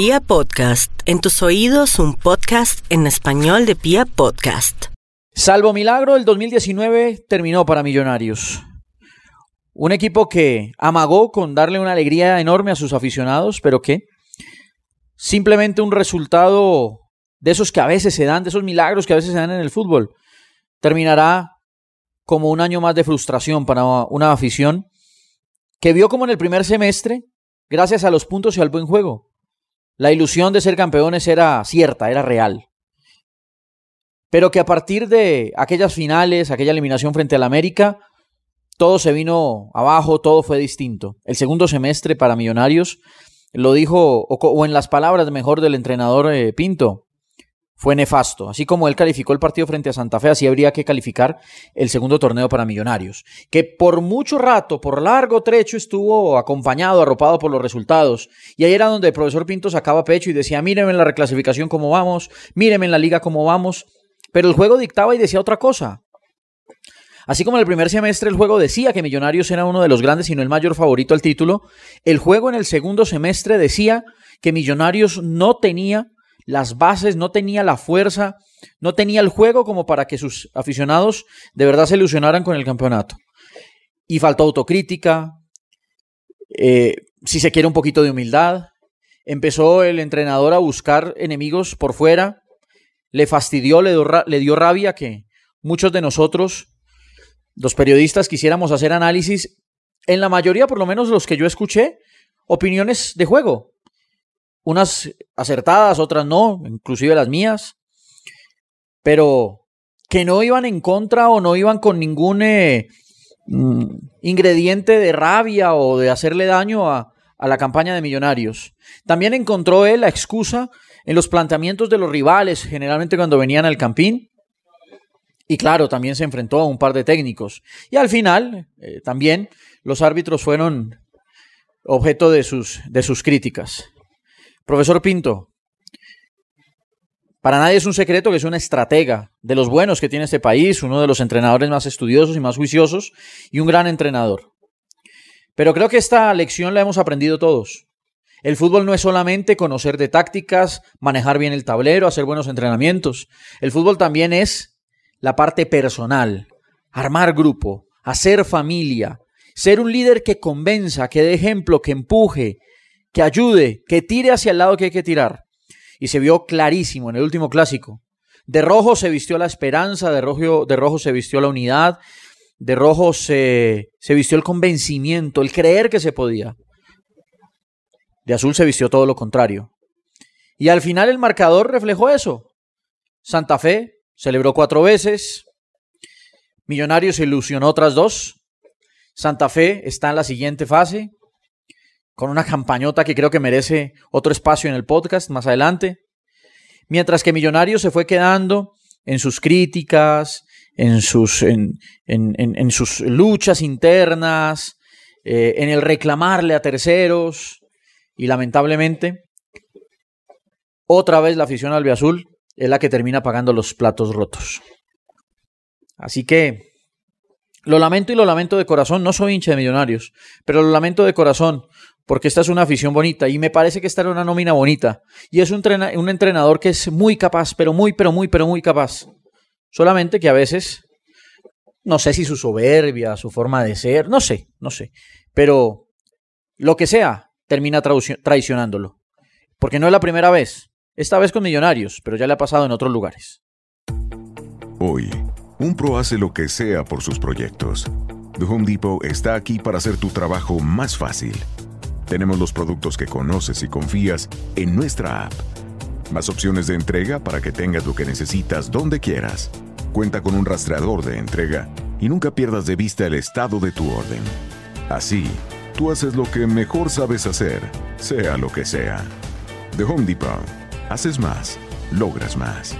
Pia Podcast, en tus oídos un podcast en español de Pia Podcast. Salvo milagro, el 2019 terminó para Millonarios. Un equipo que amagó con darle una alegría enorme a sus aficionados, pero que simplemente un resultado de esos que a veces se dan, de esos milagros que a veces se dan en el fútbol, terminará como un año más de frustración para una afición que vio como en el primer semestre, gracias a los puntos y al buen juego, la ilusión de ser campeones era cierta, era real. Pero que a partir de aquellas finales, aquella eliminación frente al América, todo se vino abajo, todo fue distinto. El segundo semestre para Millonarios, lo dijo, o, en las palabras mejor del entrenador eh, Pinto, fue nefasto. Así como él calificó el partido frente a Santa Fe, así habría que calificar el segundo torneo para Millonarios, que por mucho rato, por largo trecho, estuvo acompañado, arropado por los resultados. Y ahí era donde el profesor Pinto sacaba pecho y decía, mírenme en la reclasificación cómo vamos, mírenme en la liga cómo vamos. Pero el juego dictaba y decía otra cosa. Así como en el primer semestre el juego decía que Millonarios era uno de los grandes y no el mayor favorito al título, el juego en el segundo semestre decía que Millonarios no tenía las bases, no tenía la fuerza, no tenía el juego como para que sus aficionados de verdad se ilusionaran con el campeonato. Y faltó autocrítica, eh, si se quiere un poquito de humildad. Empezó el entrenador a buscar enemigos por fuera, le fastidió, le dio, le dio rabia que muchos de nosotros, los periodistas, quisiéramos hacer análisis, en la mayoría, por lo menos los que yo escuché, opiniones de juego unas acertadas, otras no, inclusive las mías, pero que no iban en contra o no iban con ningún eh, mm, ingrediente de rabia o de hacerle daño a, a la campaña de Millonarios. También encontró él la excusa en los planteamientos de los rivales, generalmente cuando venían al campín. Y claro, también se enfrentó a un par de técnicos. Y al final, eh, también los árbitros fueron objeto de sus, de sus críticas. Profesor Pinto, para nadie es un secreto que es una estratega de los buenos que tiene este país, uno de los entrenadores más estudiosos y más juiciosos y un gran entrenador. Pero creo que esta lección la hemos aprendido todos. El fútbol no es solamente conocer de tácticas, manejar bien el tablero, hacer buenos entrenamientos. El fútbol también es la parte personal, armar grupo, hacer familia, ser un líder que convenza, que dé ejemplo, que empuje, que ayude, que tire hacia el lado que hay que tirar. Y se vio clarísimo en el último clásico. De rojo se vistió la esperanza, de rojo, de rojo se vistió la unidad, de rojo se, se vistió el convencimiento, el creer que se podía. De azul se vistió todo lo contrario. Y al final el marcador reflejó eso. Santa Fe celebró cuatro veces. Millonarios se ilusionó otras dos. Santa Fe está en la siguiente fase con una campañota que creo que merece otro espacio en el podcast más adelante. Mientras que Millonarios se fue quedando en sus críticas, en sus, en, sus luchas internas, eh, en el reclamarle a terceros. Y lamentablemente, otra vez la afición albiazul es la que termina pagando los platos rotos. Así que lo lamento y lo lamento de corazón. No soy hincha de millonarios, pero lo lamento de corazón porque esta es una afición bonita y me parece que esta era una nómina bonita. Y es un, entrenador que es muy capaz, pero muy, pero muy, pero muy capaz. Solamente que a veces, no sé si su soberbia, su forma de ser, no sé, no sé. Pero lo que sea, termina traicionándolo. Porque no es la primera vez. Esta vez con Millonarios, pero ya le ha pasado en otros lugares. Hoy, un pro hace lo que sea por sus proyectos. The Home Depot está aquí para hacer tu trabajo más fácil. Tenemos los productos que conoces y confías en nuestra app. Más opciones de entrega para que tengas lo que necesitas donde quieras. Cuenta con un rastreador de entrega y nunca pierdas de vista el estado de tu orden. Así, tú haces lo que mejor sabes hacer, sea lo que sea. The Home Depot. Haces más, logras más.